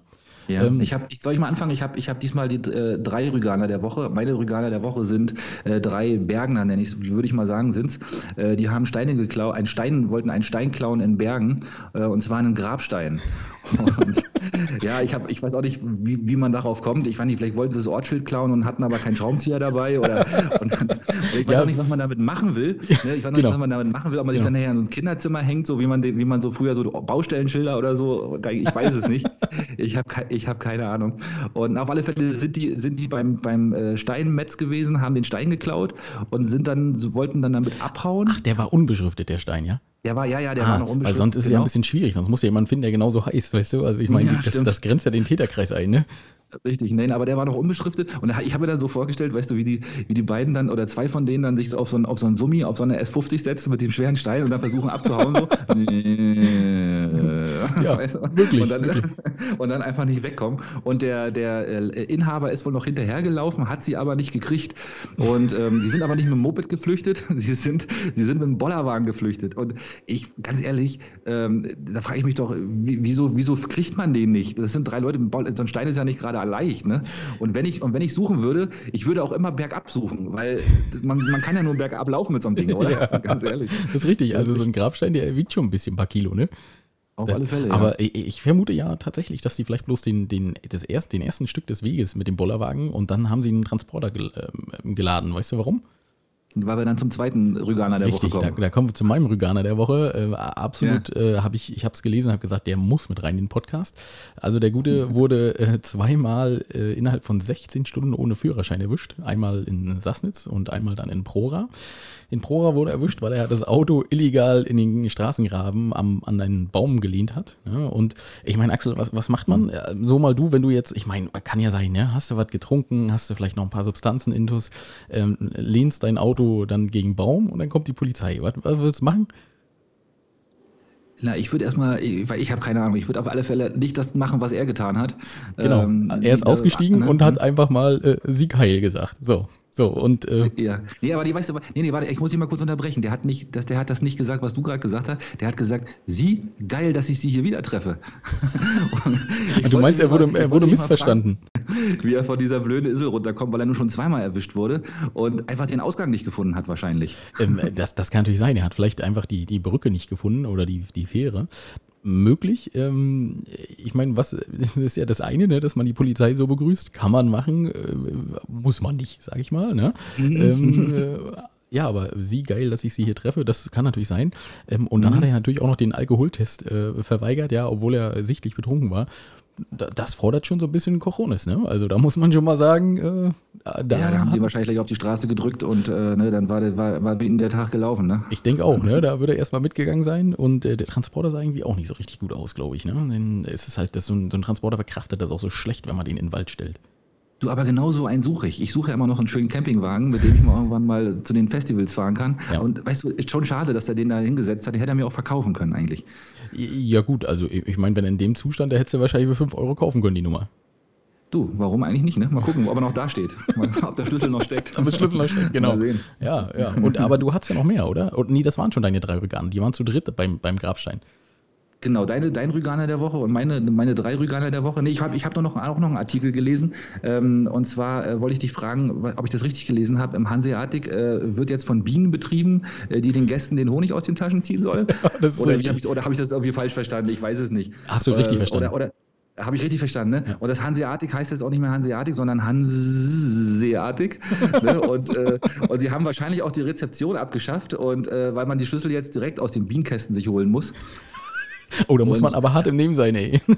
[SPEAKER 1] Ja, ähm, ich habe, ich, soll ich mal anfangen? Ich habe ich hab diesmal die äh, drei Rüganer der Woche. Meine Rüganer der Woche sind äh, drei Bergner, nenne ich würde ich mal sagen, sind's. Äh, die haben Steine geklaut, einen Stein, wollten einen Stein klauen in Bergen, äh, und zwar einen Grabstein. [laughs] Und, ja, ich, hab, ich weiß auch nicht, wie, wie man darauf kommt. Ich weiß nicht, vielleicht wollten sie das Ortsschild klauen und hatten aber keinen Schraubenzieher dabei. Oder, [laughs] und, oder ich weiß ja. auch nicht, was man damit machen will. Ne? Ich weiß genau. nicht, was man damit machen will, ob man sich genau. dann nachher in so ein Kinderzimmer hängt, so wie man, wie man so früher so Baustellenschilder oder so. Ich weiß es nicht. Ich habe Ich habe keine Ahnung. Und auf alle Fälle sind die, sind die beim, beim äh, Steinmetz gewesen, haben den Stein geklaut und sind dann, wollten dann damit abhauen.
[SPEAKER 2] Ach, der war unbeschriftet, der Stein, ja?
[SPEAKER 1] Der war, ja, ja, der ah, war noch unbeschriftet.
[SPEAKER 2] Weil sonst ist es genau. ja ein bisschen schwierig, sonst muss ja jemand finden, der genauso heißt, weißt du? Also ich meine, ja, das, das, grenzt ja den Täterkreis ein, ne?
[SPEAKER 1] Richtig, nein, aber der war noch unbeschriftet und ich habe mir dann so vorgestellt, weißt du, wie die, wie die beiden dann oder zwei von denen dann sich auf so, ein, auf so einen Summi, auf so eine S50 setzen mit dem schweren Stein und dann versuchen abzuhauen. So. [laughs] ja, [laughs] weißt du? wirklich, und dann, wirklich. [laughs] Und dann einfach nicht wegkommen. Und der, der äh, Inhaber ist wohl noch hinterhergelaufen, hat sie aber nicht gekriegt. Und ähm, die sind aber nicht mit dem Moped geflüchtet, sie sind, sie sind mit dem Bollerwagen geflüchtet. Und ich, ganz ehrlich, ähm, da frage ich mich doch, wieso, wieso kriegt man den nicht? Das sind drei Leute, so ein Stein ist ja nicht gerade gerade leicht. Ne? Und wenn ich und wenn ich suchen würde, ich würde auch immer bergab suchen, weil man, man kann ja nur bergab laufen mit so einem Ding, oder? [laughs] Ja, [laughs]
[SPEAKER 2] Ganz ehrlich. Das ist richtig. Also so ein Grabstein, der wiegt schon ein bisschen ein paar Kilo, ne?
[SPEAKER 1] Auf das, alle Fälle.
[SPEAKER 2] Aber ich, ich, vermute ja tatsächlich, dass sie vielleicht bloß den, den, das erst, den ersten Stück des Weges mit dem Bollerwagen und dann haben sie einen Transporter gel, äh, geladen. Weißt du warum?
[SPEAKER 1] Weil wir dann zum zweiten Rüganer der Richtig, Woche kommen.
[SPEAKER 2] Da, da kommen wir zu meinem Rüganer der Woche. Äh, absolut, ja. äh, habe ich, ich habe es gelesen, habe gesagt, der muss mit rein in den Podcast. Also der Gute wurde äh, zweimal äh, innerhalb von 16 Stunden ohne Führerschein erwischt. Einmal in Sassnitz und einmal dann in Prora. In Prora wurde erwischt, weil er das Auto illegal in den Straßengraben am, an einen Baum gelehnt hat. Ja, und ich meine, Axel, was, was macht man? So mal du, wenn du jetzt, ich meine, kann ja sein, ja, hast du was getrunken, hast du vielleicht noch ein paar Substanzen intus, ähm, lehnst dein Auto dann gegen Baum und dann kommt die Polizei. Was, was würdest du machen?
[SPEAKER 1] Na, ich würde erstmal, weil ich habe keine Ahnung, ich würde auf alle Fälle nicht das machen, was er getan hat.
[SPEAKER 2] Genau. Ähm, er ist ausgestiegen äh, und hat einfach mal äh, Sieg heil gesagt. So. So, und. Äh,
[SPEAKER 1] ja. Nee, aber die weißt du, nee, nee, warte, ich muss dich mal kurz unterbrechen. Der hat, nicht, das, der hat das nicht gesagt, was du gerade gesagt hast. Der hat gesagt, sie, geil, dass ich sie hier wieder treffe. [laughs]
[SPEAKER 2] du meinst, er wurde, er wurde missverstanden.
[SPEAKER 1] Wie er von dieser blöden Insel runterkommt, weil er nur schon zweimal erwischt wurde und einfach den Ausgang nicht gefunden hat, wahrscheinlich.
[SPEAKER 2] Ähm, das, das kann natürlich sein. Er hat vielleicht einfach die, die Brücke nicht gefunden oder die, die Fähre möglich. Ähm, ich meine, was [laughs] ist ja das eine, ne, dass man die Polizei so begrüßt, kann man machen, äh, muss man nicht, sage ich mal. Ne? ähm, äh, ja, aber sie geil, dass ich sie hier treffe, das kann natürlich sein. Ähm, und dann mhm. hat er natürlich auch noch den Alkoholtest äh, verweigert, ja, obwohl er sichtlich betrunken war das fordert schon so ein bisschen Cojones, ne? Also da muss man schon mal sagen, äh,
[SPEAKER 1] da, ja, da haben sie wahrscheinlich gleich auf die Straße gedrückt und äh, ne, dann war, der, war, war der Tag gelaufen, ne?
[SPEAKER 2] Ich denke auch, ne? Da würde er erstmal mitgegangen sein und äh, der Transporter sah irgendwie auch nicht so richtig gut aus, glaube ich, ne? Denn es ist halt, das so, ein, so ein Transporter verkraftet das auch so schlecht, wenn man den in den Wald stellt.
[SPEAKER 1] Du, aber genau so einen suche ich. Ich suche ja immer noch einen schönen Campingwagen, mit dem ich mal irgendwann mal zu den Festivals fahren kann. Ja. Und weißt du, ist schon schade, dass er den da hingesetzt hat. Den hätte er mir auch verkaufen können eigentlich.
[SPEAKER 2] Ja gut, also ich meine, wenn in dem Zustand, der hättest du wahrscheinlich für 5 Euro kaufen können, die Nummer.
[SPEAKER 1] Du, warum eigentlich nicht, ne? Mal gucken, ob er noch da steht. ob der Schlüssel noch steckt.
[SPEAKER 2] Ob der Schlüssel noch steckt, genau. Mal sehen. Ja, ja. Und, aber du hattest ja noch mehr, oder? Und, nee, das waren schon deine drei Rückgaben. Die waren zu dritt beim, beim Grabstein.
[SPEAKER 1] Genau, deine, dein Rüganer der Woche und meine, meine drei Rüganer der Woche. Nee, ich habe ich hab noch, auch noch einen Artikel gelesen. Ähm, und zwar äh, wollte ich dich fragen, ob ich das richtig gelesen habe. Im Hanseatic äh, wird jetzt von Bienen betrieben, äh, die den Gästen den Honig aus den Taschen ziehen sollen. [laughs] oder habe ich, hab ich das irgendwie falsch verstanden? Ich weiß es nicht.
[SPEAKER 2] Hast du richtig äh, verstanden?
[SPEAKER 1] Oder, oder habe ich richtig verstanden, ne? Ja. Und das Hanseatic heißt jetzt auch nicht mehr Hanseatic, sondern Hanseatic. [laughs] ne? und, äh, und sie haben wahrscheinlich auch die Rezeption abgeschafft und äh, weil man die Schlüssel jetzt direkt aus den Bienenkästen sich holen muss. [laughs]
[SPEAKER 2] Oh, da muss man aber hart im Nehmen sein, ey. [laughs]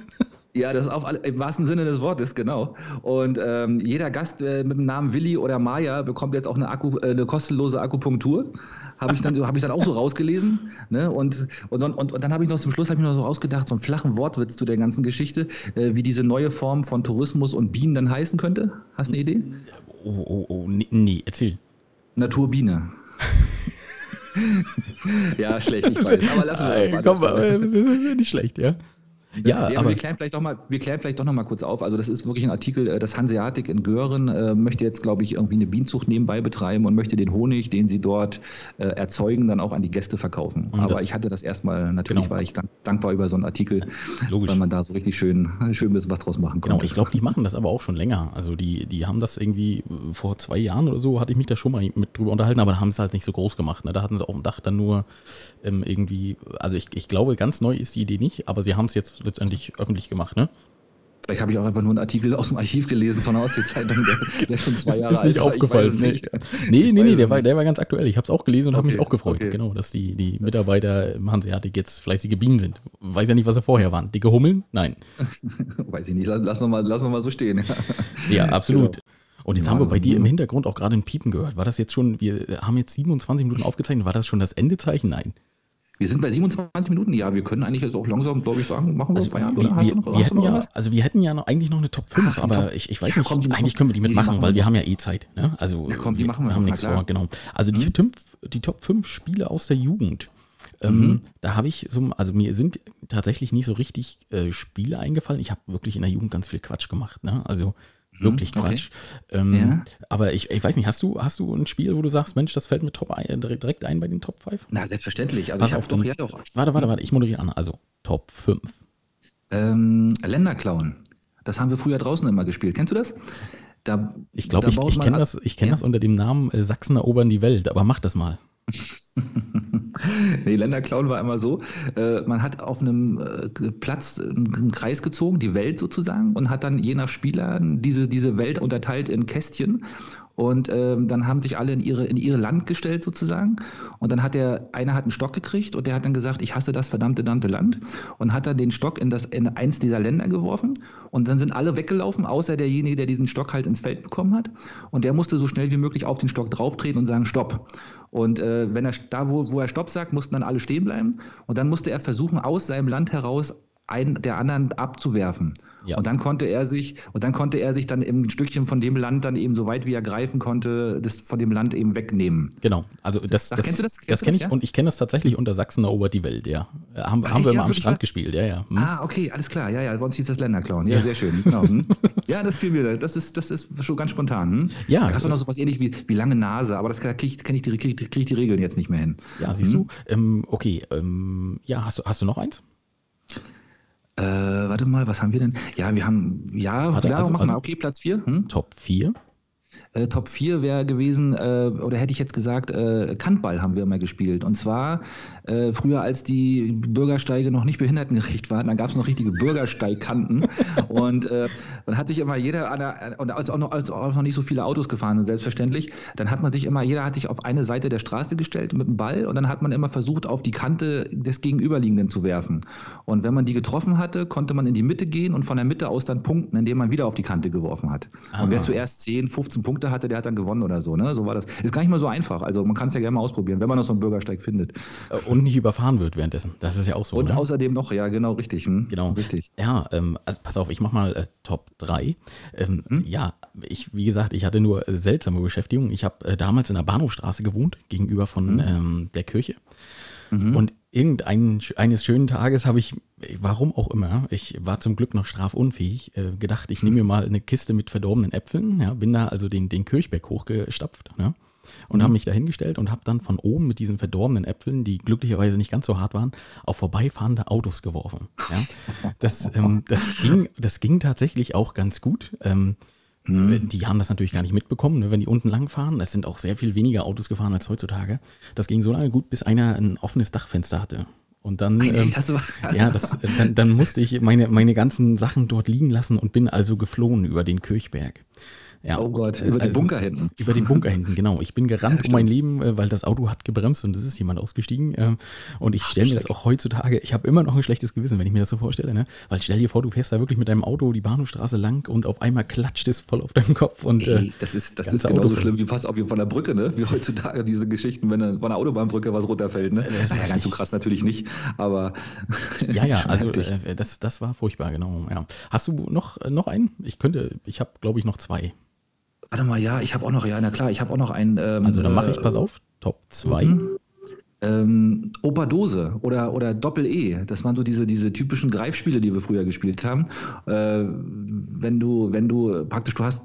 [SPEAKER 1] Ja, das ist auf, im wahrsten Sinne des Wortes, genau. Und ähm, jeder Gast äh, mit dem Namen Willi oder Maya bekommt jetzt auch eine, Akku, äh, eine kostenlose Akupunktur. Habe ich, dann, hab ich dann auch so rausgelesen. Ne? Und, und, und, und dann habe ich noch zum Schluss ich noch so ausgedacht, so einen flachen Wortwitz zu der ganzen Geschichte, äh, wie diese neue Form von Tourismus und Bienen dann heißen könnte. Hast du eine Idee?
[SPEAKER 2] Oh, oh, oh, nee, nee erzähl.
[SPEAKER 1] Naturbiene. [laughs] ja, schlecht, ich weiß. Aber lassen wir das mal.
[SPEAKER 2] Komm, das ist nicht schlecht, ja.
[SPEAKER 1] Ja, ja aber wir klären vielleicht doch mal, wir klären vielleicht doch noch mal kurz auf. Also das ist wirklich ein Artikel, äh, das Hanseatic in Göhren äh, möchte jetzt, glaube ich, irgendwie eine Bienenzucht nebenbei betreiben und möchte den Honig, den sie dort äh, erzeugen, dann auch an die Gäste verkaufen. Und aber ich hatte das erstmal, natürlich genau. war ich dank, dankbar über so einen Artikel, Logisch. weil man da so richtig schön, schön ein bisschen was draus machen
[SPEAKER 2] konnte. Genau, ich glaube, die machen das aber auch schon länger. Also die, die haben das irgendwie äh, vor zwei Jahren oder so, hatte ich mich da schon mal mit drüber unterhalten, aber da haben sie es halt nicht so groß gemacht. Ne? Da hatten sie auf dem Dach dann nur ähm, irgendwie, also ich, ich glaube, ganz neu ist die Idee nicht, aber sie haben es jetzt letztendlich öffentlich gemacht, ne?
[SPEAKER 1] Vielleicht habe ich auch einfach nur einen Artikel aus dem Archiv gelesen von der Ostsee-Zeitung, der, der, schon zwei Jahre
[SPEAKER 2] ist alt ist. Nicht aufgefallen. Nee, nicht. nee, nee, nee der, war, der war ganz aktuell. Ich habe es auch gelesen und okay, habe mich auch gefreut. Okay. Genau, dass die, die Mitarbeiter im Hanseatic jetzt fleißige Bienen sind. Weiß ja nicht, was sie vorher waren. Dicke Hummeln? Nein. [laughs]
[SPEAKER 1] Weiß ich nicht. Lassen wir mal, lassen wir mal so stehen.
[SPEAKER 2] ja, absolut. Genau. Und jetzt ja, haben wir bei dir im Hintergrund auch gerade ein Piepen gehört. War das jetzt schon, wir haben jetzt 27 Minuten aufgezeichnet, war das schon das Endezeichen? Nein.
[SPEAKER 1] Wir sind bei 27 Minuten. Ja, wir können eigentlich jetzt auch langsam, glaube ich, sagen, machen wir also,
[SPEAKER 2] Feierabend. Wir, wir, noch, wir hätten ja, also wir hätten ja noch, eigentlich noch eine Top 5, Ach, aber Top, ich, ich weiß ja, nicht, komm, eigentlich können wir die mitmachen, die weil wir haben ja eh Zeit. Ne? Also
[SPEAKER 1] ja, komm, die wir, machen wir,
[SPEAKER 2] wir haben nichts vor, genau. Also die, mhm. fünf, die Top 5 Spiele aus der Jugend. Ähm, mhm. Da habe ich so, also mir sind tatsächlich nicht so richtig äh, Spiele eingefallen. Ich habe wirklich in der Jugend ganz viel Quatsch gemacht. Ne? Also Wirklich mhm, Quatsch. Okay. Ähm, ja. Aber ich, ich weiß nicht, hast du, hast du ein Spiel, wo du sagst, Mensch, das fällt mir top ein, direkt ein bei den Top 5?
[SPEAKER 1] Na, selbstverständlich. Also Warte, ich
[SPEAKER 2] doch, ja doch. Warte, warte, warte, ich moderiere an. Also Top 5.
[SPEAKER 1] Ähm, Länderclown. Das haben wir früher draußen immer gespielt. Kennst du das?
[SPEAKER 2] Da, ich glaube, ich, ich kenne das, kenn ja. das unter dem Namen äh, Sachsen erobern die Welt, aber mach das mal. [laughs] [laughs]
[SPEAKER 1] nee, Länderclown war immer so, äh, man hat auf einem äh, Platz einen Kreis gezogen, die Welt sozusagen, und hat dann je nach Spieler diese, diese Welt unterteilt in Kästchen und ähm, dann haben sich alle in ihre, in ihre Land gestellt sozusagen. Und dann hat der, einer hat einen Stock gekriegt und der hat dann gesagt, ich hasse das verdammte, verdammte Land. Und hat dann den Stock in, das, in eins dieser Länder geworfen. Und dann sind alle weggelaufen, außer derjenige, der diesen Stock halt ins Feld bekommen hat. Und der musste so schnell wie möglich auf den Stock drauftreten und sagen, Stopp. Und äh, wenn er da, wo, wo er Stopp sagt, mussten dann alle stehen bleiben. Und dann musste er versuchen, aus seinem Land heraus einen der anderen abzuwerfen. Ja. Und dann konnte er sich, und dann konnte er sich dann ein Stückchen von dem Land dann eben so weit wie er greifen konnte, das von dem Land eben wegnehmen.
[SPEAKER 2] Genau. Also das, das, kennst du das? Kennst das kenne ich ja? und ich kenne das tatsächlich unter Sachsen erobert die Welt, ja. Äh, haben, Ach, haben wir ja, mal am Strand gespielt, ja, ja.
[SPEAKER 1] Hm? Ah, okay, alles klar, ja, ja, bei uns hieß das Länderklauen. Ja, ja, sehr schön. Genau. Hm? [laughs] ja, das fiel mir, das ist, das ist schon ganz spontan. Hm?
[SPEAKER 2] Ja.
[SPEAKER 1] Da hast du noch so was ähnlich wie, wie lange Nase, aber das kenne ich, kenn ich, die, krieg, krieg ich die Regeln jetzt nicht mehr hin.
[SPEAKER 2] Ja, siehst hm? du? Ähm, okay, ähm, ja, hast du, hast du noch eins?
[SPEAKER 1] Äh, warte mal, was haben wir denn? Ja, wir haben, ja,
[SPEAKER 2] Warte,
[SPEAKER 1] klar,
[SPEAKER 2] also,
[SPEAKER 1] mach
[SPEAKER 2] also
[SPEAKER 1] mal, okay, Platz 4. Hm?
[SPEAKER 2] Top 4.
[SPEAKER 1] Äh, Top 4 wäre gewesen, äh, oder hätte ich jetzt gesagt, äh, Kantball haben wir immer gespielt. Und zwar äh, früher, als die Bürgersteige noch nicht behindertengerecht waren, da gab es noch richtige Bürgersteigkanten. [laughs] und äh, dann hat sich immer jeder, an der, und als auch, noch, als auch noch nicht so viele Autos gefahren sind, selbstverständlich, dann hat man sich immer, jeder hat sich auf eine Seite der Straße gestellt mit dem Ball und dann hat man immer versucht, auf die Kante des Gegenüberliegenden zu werfen. Und wenn man die getroffen hatte, konnte man in die Mitte gehen und von der Mitte aus dann punkten, indem man wieder auf die Kante geworfen hat. Ah. Und wer zuerst 10, 15 Punkte Punkte hatte, der hat dann gewonnen oder so. Ne? So war das. Ist gar nicht mal so einfach. Also man kann es ja gerne mal ausprobieren, wenn man noch so einen Bürgersteig findet.
[SPEAKER 2] Äh, und nicht überfahren wird währenddessen. Das ist ja auch so.
[SPEAKER 1] Und ne? außerdem noch, ja, genau, richtig. Hm?
[SPEAKER 2] Genau. Richtig. Ja, ähm, also pass auf, ich mach mal äh, Top 3. Ähm, hm? Ja, ich, wie gesagt, ich hatte nur äh, seltsame Beschäftigung. Ich habe äh, damals in der Bahnhofstraße gewohnt, gegenüber von hm? ähm, der Kirche. Mhm. Und irgendeines schönen Tages habe ich, warum auch immer, ich war zum Glück noch strafunfähig, äh, gedacht, ich nehme mir mal eine Kiste mit verdorbenen Äpfeln, ja, bin da also den, den Kirchberg hochgestapft ne, und mhm. habe mich da hingestellt und habe dann von oben mit diesen verdorbenen Äpfeln, die glücklicherweise nicht ganz so hart waren, auf vorbeifahrende Autos geworfen. Ja. Das, ähm, das, ging, das ging tatsächlich auch ganz gut. Ähm, Mhm. Die haben das natürlich gar nicht mitbekommen, ne, wenn die unten lang fahren. Es sind auch sehr viel weniger Autos gefahren als heutzutage. Das ging so lange gut, bis einer ein offenes Dachfenster hatte. Und dann, ähm, ja, das, dann, dann, musste ich meine, meine ganzen Sachen dort liegen lassen und bin also geflohen über den Kirchberg.
[SPEAKER 1] Ja, oh Gott, über also, den Bunker hinten.
[SPEAKER 2] Über den Bunker hinten, genau. Ich bin gerannt ja, um mein Leben, äh, weil das Auto hat gebremst und es ist jemand ausgestiegen. Ähm, und ich stelle mir das auch heutzutage, ich habe immer noch ein schlechtes Gewissen, wenn ich mir das so vorstelle. Ne? Weil stell dir vor, du fährst da wirklich mit deinem Auto die Bahnhofstraße lang und auf einmal klatscht es voll auf deinem Kopf. Und,
[SPEAKER 1] Ey, äh, das ist, das ist genauso schlimm wie fast auf von der Brücke, ne? wie heutzutage diese Geschichten, wenn von der Autobahnbrücke was runterfällt. Ne? Das ist ja ganz so krass natürlich nicht, aber. [laughs]
[SPEAKER 2] Ja, ja, [laughs] also äh, das, das war furchtbar, genau. Ja. Hast du noch, noch einen? Ich könnte, ich habe glaube ich noch zwei.
[SPEAKER 1] Warte mal, ja, ich habe auch noch, ja, na klar, ich habe auch noch einen.
[SPEAKER 2] Ähm, also dann mache ich, pass auf, Top 2. Mhm.
[SPEAKER 1] Ähm, Operdose oder, oder Doppel-E, das waren so diese, diese typischen Greifspiele, die wir früher gespielt haben. Äh, wenn du, wenn du praktisch, du hast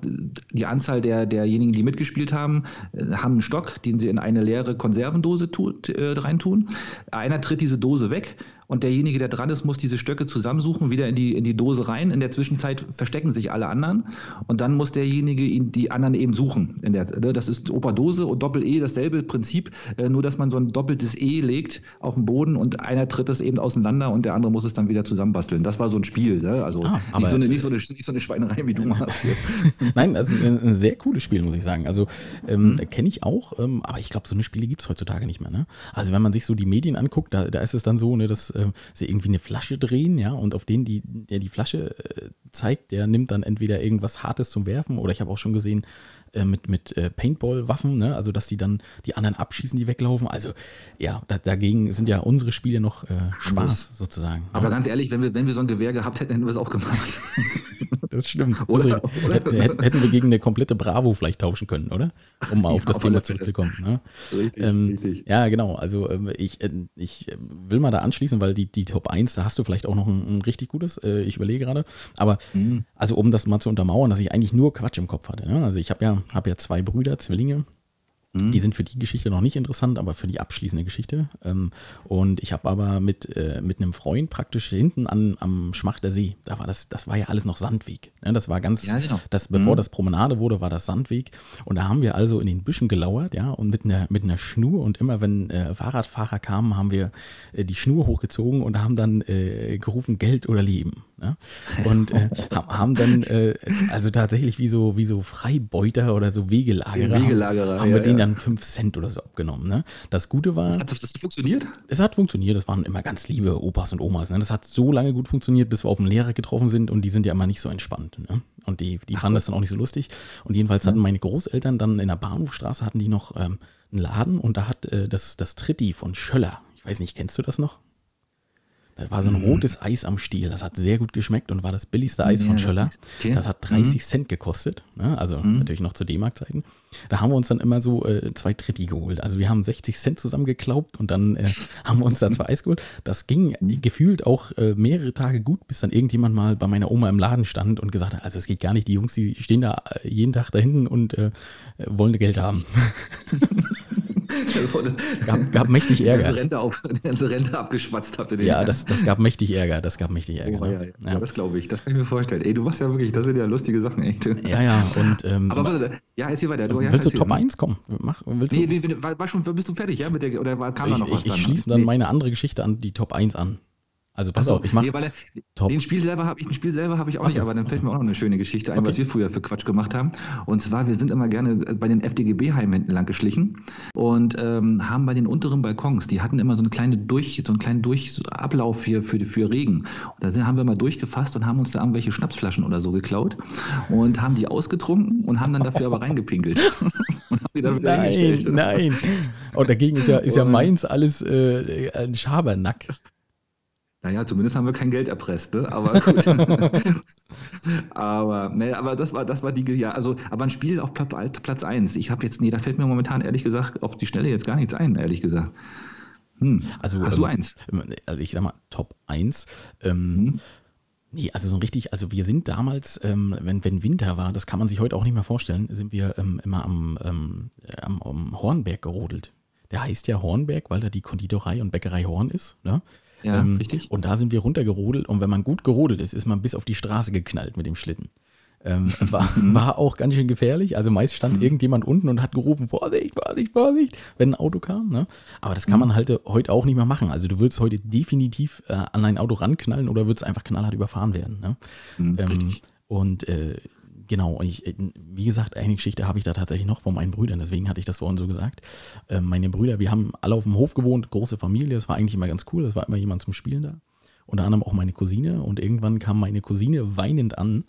[SPEAKER 1] die Anzahl der, derjenigen, die mitgespielt haben, äh, haben einen Stock, den sie in eine leere Konservendose tu, äh, reintun. Einer tritt diese Dose weg und derjenige, der dran ist, muss diese Stöcke zusammensuchen, wieder in die, in die Dose rein. In der Zwischenzeit verstecken sich alle anderen und dann muss derjenige ihn, die anderen eben suchen. In der, ne, das ist Operdose und Doppel-E, dasselbe Prinzip, äh, nur dass man so ein doppeltes E legt auf den Boden und einer tritt es eben auseinander und der andere muss es dann wieder zusammenbasteln. Das war so ein Spiel. Ne? Also ah, nicht, so eine, nicht, so eine, nicht so eine Schweinerei, wie du machst hier. [laughs]
[SPEAKER 2] Nein, das ist ein, ein, sehr cooles Spiel, muss ich sagen. Also ähm, mhm. kenne ich auch, ähm, aber ich glaube, so eine Spiele gibt es heutzutage nicht mehr. Ne? Also wenn man sich so die Medien anguckt, da, da ist es dann so, ne, dass äh, sie irgendwie eine Flasche drehen, ja, und auf den, die, der die Flasche äh, zeigt, der nimmt dann entweder irgendwas Hartes zum Werfen oder ich habe auch schon gesehen, äh, mit, mit äh, Paintball-Waffen, ne? also dass die dann die anderen abschießen, die weglaufen. Also ja, da, dagegen sind ja unsere Spiele noch äh, Spaß sozusagen.
[SPEAKER 1] Aber ja. ganz ehrlich, wenn wir, wenn wir so ein Gewehr gehabt hätten, hätten wir es auch gemacht. [laughs]
[SPEAKER 2] das stimmt. Oder, oder? Hätten wir gegen eine komplette Bravo vielleicht tauschen können, oder? Um mal [laughs] auf ja, das Thema zurückzukommen. Ne? Richtig, ähm, richtig. Ja, genau. Also ähm, ich, äh, ich will mal da anschließen, weil die, die Top 1, da hast du vielleicht auch noch ein, ein richtig gutes, äh, ich überlege gerade. Aber mhm. also um das mal zu untermauern, dass ich eigentlich nur Quatsch im Kopf hatte. Ne? Also ich habe ja, hab ja zwei Brüder, Zwillinge. Mhm. Die sind für die Geschichte noch nicht interessant, aber für die abschließende Geschichte. Ähm, und ich habe aber mit, äh, mit einem Freund praktisch hinten an, am Schmachter See, da war das, das war ja alles noch Sandweg. Ne? Das war ganz, ja, genau. das, bevor mhm. das Promenade wurde, war das Sandweg. Und da haben wir also in den Büschen gelauert, ja, und mit einer, mit einer Schnur. Und immer wenn äh, Fahrradfahrer kamen, haben wir äh, die Schnur hochgezogen und haben dann äh, gerufen, Geld oder Leben. Ne? Und äh, haben dann, äh, also tatsächlich wie so, wie so Freibeuter oder so Wegelagerer,
[SPEAKER 1] Wegelagerer
[SPEAKER 2] haben, haben ja, wir den dann 5 Cent oder so abgenommen. Ne? Das Gute war. Das
[SPEAKER 1] hat, das funktioniert?
[SPEAKER 2] Es hat funktioniert. Das waren immer ganz liebe Opas und Omas. Ne? Das hat so lange gut funktioniert, bis wir auf den Lehrer getroffen sind und die sind ja immer nicht so entspannt. Ne? Und die, die Ach, fanden das dann auch nicht so lustig. Und jedenfalls hatten meine Großeltern dann in der Bahnhofstraße hatten die noch ähm, einen Laden und da hat äh, das, das Tritti von Schöller. Ich weiß nicht, kennst du das noch? Das war so ein mhm. rotes Eis am Stiel. Das hat sehr gut geschmeckt und war das billigste Eis ja, von Schöller. Okay. Das hat 30 mhm. Cent gekostet. Ne? Also mhm. natürlich noch zu D-Mark-Zeiten. Da haben wir uns dann immer so äh, zwei Tritti geholt. Also wir haben 60 Cent zusammengeklaubt und dann äh, [laughs] haben wir uns da zwei Eis geholt. Das ging mhm. gefühlt auch äh, mehrere Tage gut, bis dann irgendjemand mal bei meiner Oma im Laden stand und gesagt hat, also es geht gar nicht, die Jungs, die stehen da äh, jeden Tag da hinten und äh, wollen Geld haben. [laughs] [laughs] gab, gab mächtig Ärger. Die
[SPEAKER 1] ganze Rente, auf, [laughs] die ganze Rente abgeschwatzt habt ihr den.
[SPEAKER 2] Ja, das, das gab mächtig Ärger. Das gab mächtig Ärger.
[SPEAKER 1] Oh, ne? ja, ja. ja, das glaube ich. Das kann ich mir vorstellen. Ey, du machst ja wirklich, das sind ja lustige Sachen, echt.
[SPEAKER 2] Ja, ja. Und, ähm,
[SPEAKER 1] Aber warte, ja, erzähl weiter.
[SPEAKER 2] Du, willst du Top 1 kommen? Mach, willst
[SPEAKER 1] nee, du? war, war schon, bist du fertig, ja? Mit der, oder kam da noch
[SPEAKER 2] was? Ich, ich schließe dann nee. meine andere Geschichte an die Top 1 an. Also pass so, auf, ich mache. Nee.
[SPEAKER 1] Den Spiel selber habe ich, ein Spiel selber habe ich auch Achso, nicht, aber dann fällt Achso. mir auch noch eine schöne Geschichte ein, okay. was wir früher für Quatsch gemacht haben. Und zwar, wir sind immer gerne bei den FDGB-Heimen lang geschlichen und ähm, haben bei den unteren Balkons, die hatten immer so eine kleine Durch, so einen kleinen Durchablauf hier für, für Regen. Und da sind, haben wir mal durchgefasst und haben uns da irgendwelche Schnapsflaschen oder so geklaut und haben die ausgetrunken und haben dann dafür aber reingepinkelt. [laughs] und haben
[SPEAKER 2] die dann wieder nein, nein. Und dagegen ist ja, ist ja meins alles äh, ein Schabernack.
[SPEAKER 1] Naja, zumindest haben wir kein Geld erpresst, ne? Aber gut. [laughs] aber, naja, aber das war, das war die, ja, also, aber ein Spiel auf Platz 1. Ich habe jetzt, nee, da fällt mir momentan ehrlich gesagt auf die Stelle jetzt gar nichts ein, ehrlich gesagt.
[SPEAKER 2] Hm. Also, Hast ähm, du eins? Also ich sag mal, Top 1. Ähm, hm. Nee, also so richtig, also wir sind damals, ähm, wenn, wenn Winter war, das kann man sich heute auch nicht mehr vorstellen, sind wir ähm, immer am, ähm, am, am Hornberg gerodelt. Der heißt ja Hornberg, weil da die Konditorei und Bäckerei Horn ist. Ne? Ja, ähm, richtig. Und da sind wir runtergerodelt und wenn man gut gerodelt ist, ist man bis auf die Straße geknallt mit dem Schlitten. Ähm, [laughs] war, mhm. war auch ganz schön gefährlich. Also meist stand mhm. irgendjemand unten und hat gerufen, Vorsicht, Vorsicht, Vorsicht, wenn ein Auto kam. Ne? Aber das kann man halt heute auch nicht mehr machen. Also du würdest heute definitiv äh, an ein Auto ranknallen oder würdest einfach knallhart überfahren werden. Ne? Ähm, und äh, genau, ich, äh, wie gesagt, eine Geschichte habe ich da tatsächlich noch von meinen Brüdern, deswegen hatte ich das vorhin so gesagt. Äh, meine Brüder, wir haben alle auf dem Hof gewohnt, große Familie, das war eigentlich immer ganz cool, das war immer jemand zum Spielen da. Unter anderem auch meine Cousine und irgendwann kam meine Cousine weinend an.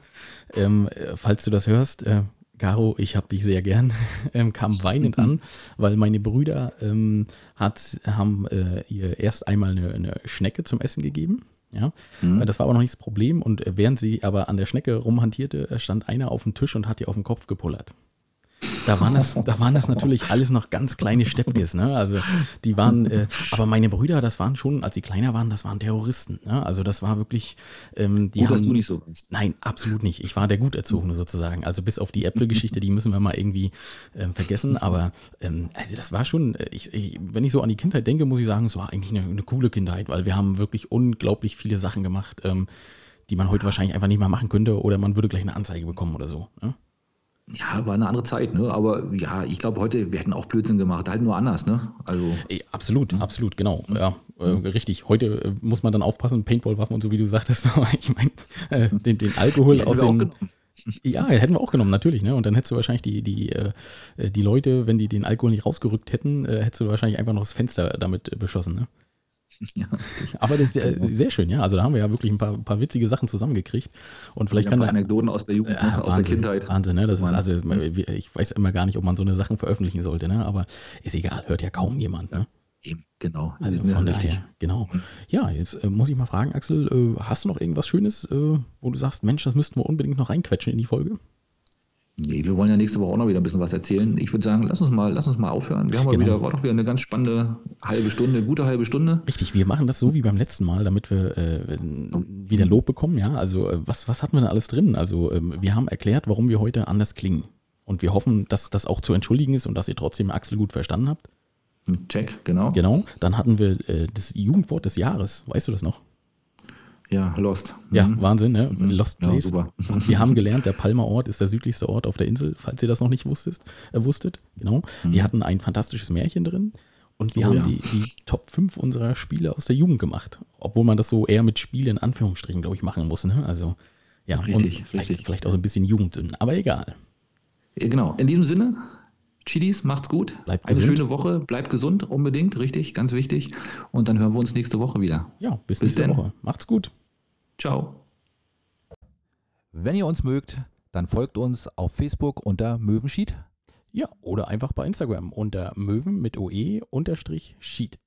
[SPEAKER 2] Ähm, äh, falls du das hörst, äh, Caro, ich habe dich sehr gern, [laughs] ähm, kam weinend an, [laughs] weil meine Brüder ähm, hat, haben äh, ihr erst einmal eine, eine Schnecke zum Essen gegeben ja? Mhm. Das war aber noch nicht das Problem. Und während sie aber an der Schnecke rumhantierte, stand einer auf dem Tisch und hat ihr auf den Kopf gepullert. Da waren das, da waren das natürlich alles noch ganz kleine Steppkes, ne? Also die waren, äh, aber meine Brüder, das waren schon, als sie kleiner waren, das waren Terroristen, ne? Also das war wirklich, ähm, die
[SPEAKER 1] Gut,
[SPEAKER 2] haben,
[SPEAKER 1] dass du nicht so warst.
[SPEAKER 2] Nein, absolut nicht. Ich war der Guterzogene sozusagen. Also bis auf die Äpfelgeschichte, die müssen wir mal irgendwie ähm, vergessen. Aber ähm, also das war schon, äh, ich, ich, wenn ich so an die Kindheit denke, muss ich sagen, es war eigentlich eine, eine coole Kindheit, weil wir haben wirklich unglaublich viele Sachen gemacht, ähm, die man heute wahrscheinlich einfach nicht mehr machen könnte oder man würde gleich eine Anzeige bekommen oder so. Ne?
[SPEAKER 1] Ja, war eine andere Zeit, ne? Aber ja, ich glaube heute, wir hätten auch Blödsinn gemacht, halt nur anders, ne?
[SPEAKER 2] Also. Ey, absolut, mhm. absolut, genau. Ja, äh, richtig. Heute äh, muss man dann aufpassen, Paintball-Waffen und so, wie du sagtest, [laughs] aber ich meine, äh, den, den, Alkohol aus den. [laughs] Ja, hätten wir auch genommen, natürlich, ne? Und dann hättest du wahrscheinlich die, die, äh, die Leute, wenn die den Alkohol nicht rausgerückt hätten, äh, hättest du wahrscheinlich einfach noch das Fenster damit beschossen, ne? [laughs] Ja, Aber das ist äh, sehr schön, ja. Also da haben wir ja wirklich ein paar, paar witzige Sachen zusammengekriegt. Und vielleicht ja, kann
[SPEAKER 1] da. Anekdoten aus der Jugend,
[SPEAKER 2] ja, aus der Kindheit. Wahnsinn, ne? Das ist also, ich weiß immer gar nicht, ob man so eine Sachen veröffentlichen sollte, ne? Aber ist egal, hört ja kaum jemand, ne?
[SPEAKER 1] Eben, genau.
[SPEAKER 2] Also von daher, genau. Ja, jetzt äh, muss ich mal fragen, Axel, äh, hast du noch irgendwas Schönes, äh, wo du sagst, Mensch, das müssten wir unbedingt noch reinquetschen in die Folge?
[SPEAKER 1] Nee, wir wollen ja nächste Woche auch noch wieder ein bisschen was erzählen. Ich würde sagen, lass uns mal, lass uns mal aufhören. Wir haben genau. wieder, war doch wieder eine ganz spannende halbe Stunde, gute halbe Stunde.
[SPEAKER 2] Richtig, wir machen das so wie beim letzten Mal, damit wir äh, wieder Lob bekommen. Ja, also äh, was, was hatten wir da alles drin? Also ähm, wir haben erklärt, warum wir heute anders klingen. Und wir hoffen, dass das auch zu entschuldigen ist und dass ihr trotzdem Axel gut verstanden habt.
[SPEAKER 1] Check, genau.
[SPEAKER 2] Genau. Dann hatten wir äh, das Jugendwort des Jahres. Weißt du das noch?
[SPEAKER 1] Ja, Lost.
[SPEAKER 2] Ja, mhm. Wahnsinn, ne? Mhm. Lost Place. Ja, super. wir haben gelernt, der Palmer Ort ist der südlichste Ort auf der Insel, falls ihr das noch nicht wusstet. Äh, wusstet. Genau. Mhm. Wir hatten ein fantastisches Märchen drin und wir oh, haben ja. die, die Top 5 unserer Spiele aus der Jugend gemacht. Obwohl man das so eher mit Spiele in Anführungsstrichen, glaube ich, machen muss. Ne? Also, ja,
[SPEAKER 1] richtig,
[SPEAKER 2] und vielleicht,
[SPEAKER 1] richtig.
[SPEAKER 2] vielleicht auch so ein bisschen Jugendsünden, aber egal.
[SPEAKER 1] Genau, in diesem Sinne, Chidis, macht's gut.
[SPEAKER 2] Bleibt
[SPEAKER 1] Eine gesund. schöne Woche, bleibt gesund, unbedingt, richtig, ganz wichtig. Und dann hören wir uns nächste Woche wieder.
[SPEAKER 2] Ja, bis, bis nächste denn. Woche. Macht's gut.
[SPEAKER 1] Ciao.
[SPEAKER 2] Wenn ihr uns mögt, dann folgt uns auf Facebook unter Möwenschied. Ja, oder einfach bei Instagram unter Möwen mit OE unterstrich Sheet.